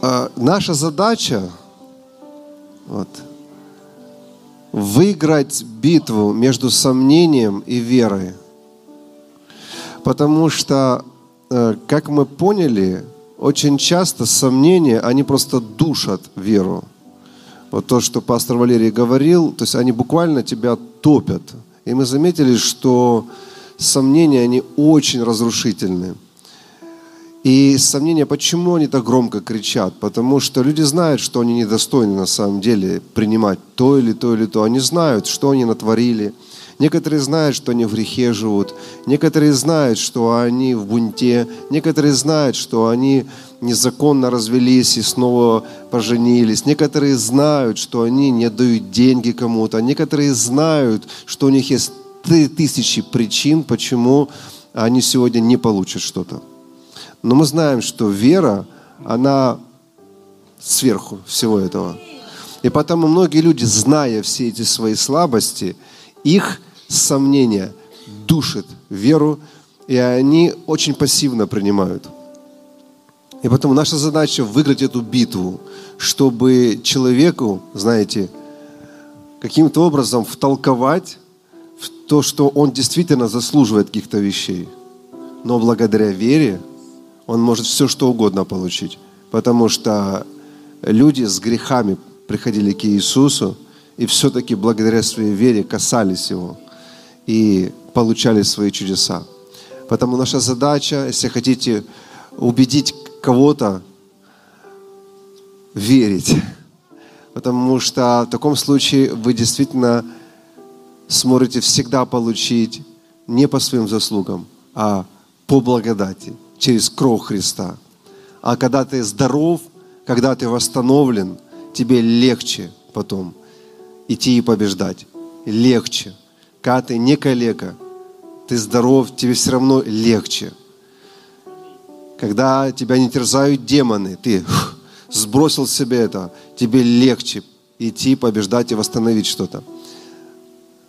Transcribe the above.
А, наша задача вот, выиграть битву между сомнением и верой. Потому что, э, как мы поняли, очень часто сомнения, они просто душат веру. Вот то, что пастор Валерий говорил, то есть они буквально тебя топят. И мы заметили, что сомнения, они очень разрушительны. И сомнения, почему они так громко кричат? Потому что люди знают, что они недостойны на самом деле принимать то или то или то. Они знают, что они натворили. Некоторые знают, что они в грехе живут. Некоторые знают, что они в бунте. Некоторые знают, что они незаконно развелись и снова поженились. Некоторые знают, что они не дают деньги кому-то. Некоторые знают, что у них есть тысячи причин, почему они сегодня не получат что-то. Но мы знаем, что вера, она сверху всего этого. И потому многие люди, зная все эти свои слабости, их сомнения душат веру, и они очень пассивно принимают. И поэтому наша задача выиграть эту битву, чтобы человеку, знаете, каким-то образом втолковать в то, что он действительно заслуживает каких-то вещей. Но благодаря вере он может все, что угодно получить. Потому что люди с грехами приходили к Иисусу, и все-таки благодаря своей вере касались Его и получали свои чудеса. Поэтому наша задача, если хотите убедить кого-то, верить. Потому что в таком случае вы действительно сможете всегда получить не по своим заслугам, а по благодати через кровь Христа. А когда ты здоров, когда ты восстановлен, тебе легче потом идти и побеждать. Легче. Когда ты не калека, ты здоров, тебе все равно легче. Когда тебя не терзают демоны, ты сбросил себе это, тебе легче идти, побеждать и восстановить что-то.